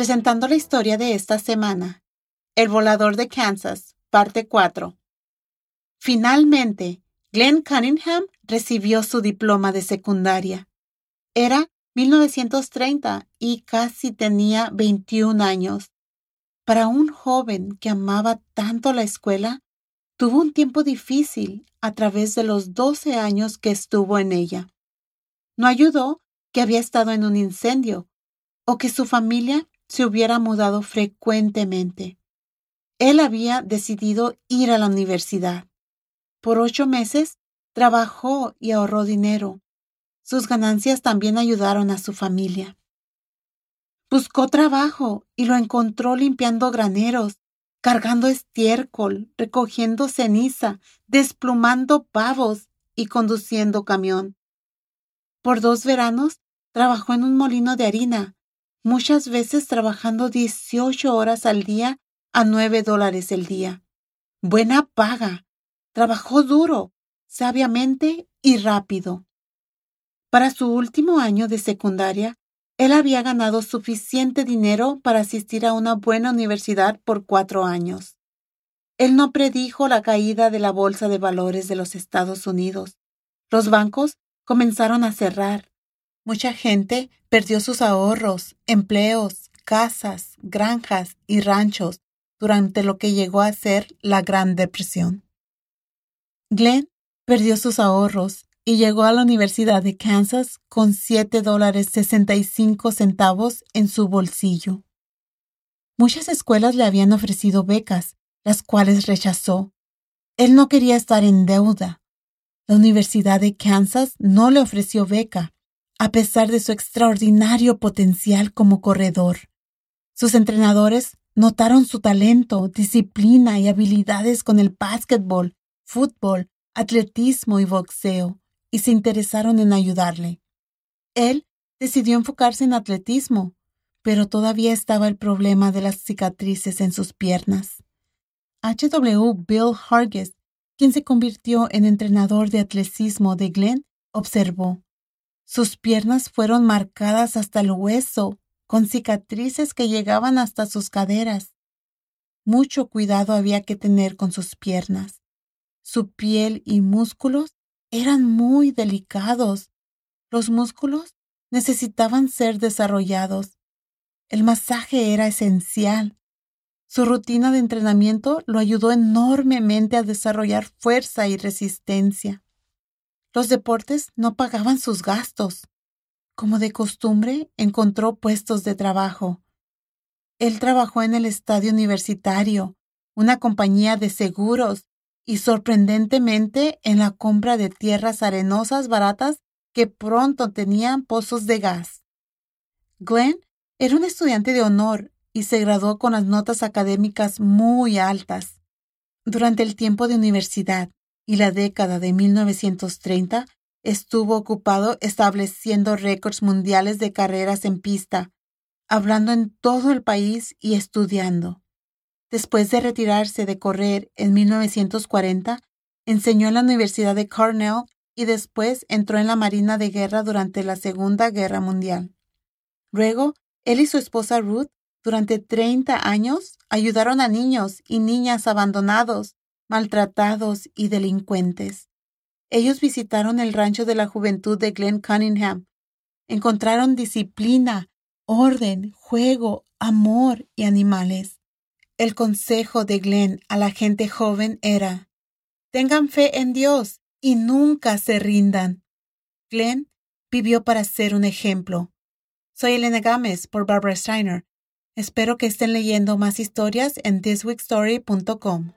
presentando la historia de esta semana. El volador de Kansas, parte 4. Finalmente, Glenn Cunningham recibió su diploma de secundaria. Era 1930 y casi tenía 21 años. Para un joven que amaba tanto la escuela, tuvo un tiempo difícil a través de los 12 años que estuvo en ella. No ayudó que había estado en un incendio o que su familia se hubiera mudado frecuentemente. Él había decidido ir a la universidad. Por ocho meses trabajó y ahorró dinero. Sus ganancias también ayudaron a su familia. Buscó trabajo y lo encontró limpiando graneros, cargando estiércol, recogiendo ceniza, desplumando pavos y conduciendo camión. Por dos veranos trabajó en un molino de harina, muchas veces trabajando 18 horas al día a nueve dólares el día. Buena paga. Trabajó duro, sabiamente y rápido. Para su último año de secundaria, él había ganado suficiente dinero para asistir a una buena universidad por cuatro años. Él no predijo la caída de la Bolsa de Valores de los Estados Unidos. Los bancos comenzaron a cerrar. Mucha gente perdió sus ahorros, empleos, casas, granjas y ranchos durante lo que llegó a ser la Gran Depresión. Glenn perdió sus ahorros y llegó a la Universidad de Kansas con siete dólares sesenta y cinco centavos en su bolsillo. Muchas escuelas le habían ofrecido becas, las cuales rechazó. Él no quería estar en deuda. La Universidad de Kansas no le ofreció beca, a pesar de su extraordinario potencial como corredor. Sus entrenadores notaron su talento, disciplina y habilidades con el básquetbol, fútbol, atletismo y boxeo y se interesaron en ayudarle. Él decidió enfocarse en atletismo, pero todavía estaba el problema de las cicatrices en sus piernas. H.W. Bill Hargis, quien se convirtió en entrenador de atletismo de Glenn, observó. Sus piernas fueron marcadas hasta el hueso, con cicatrices que llegaban hasta sus caderas. Mucho cuidado había que tener con sus piernas. Su piel y músculos eran muy delicados. Los músculos necesitaban ser desarrollados. El masaje era esencial. Su rutina de entrenamiento lo ayudó enormemente a desarrollar fuerza y resistencia. Los deportes no pagaban sus gastos. Como de costumbre, encontró puestos de trabajo. Él trabajó en el estadio universitario, una compañía de seguros y sorprendentemente en la compra de tierras arenosas baratas que pronto tenían pozos de gas. Glenn era un estudiante de honor y se graduó con las notas académicas muy altas. Durante el tiempo de universidad y la década de 1930, estuvo ocupado estableciendo récords mundiales de carreras en pista, hablando en todo el país y estudiando. Después de retirarse de correr en 1940, enseñó en la Universidad de Cornell y después entró en la Marina de Guerra durante la Segunda Guerra Mundial. Luego, él y su esposa Ruth, durante 30 años, ayudaron a niños y niñas abandonados, maltratados y delincuentes. Ellos visitaron el rancho de la juventud de Glen Cunningham. Encontraron disciplina, orden, juego, amor y animales. El consejo de Glenn a la gente joven era, tengan fe en Dios y nunca se rindan. Glenn vivió para ser un ejemplo. Soy Elena Gámez por Barbara Steiner. Espero que estén leyendo más historias en thisweekstory.com.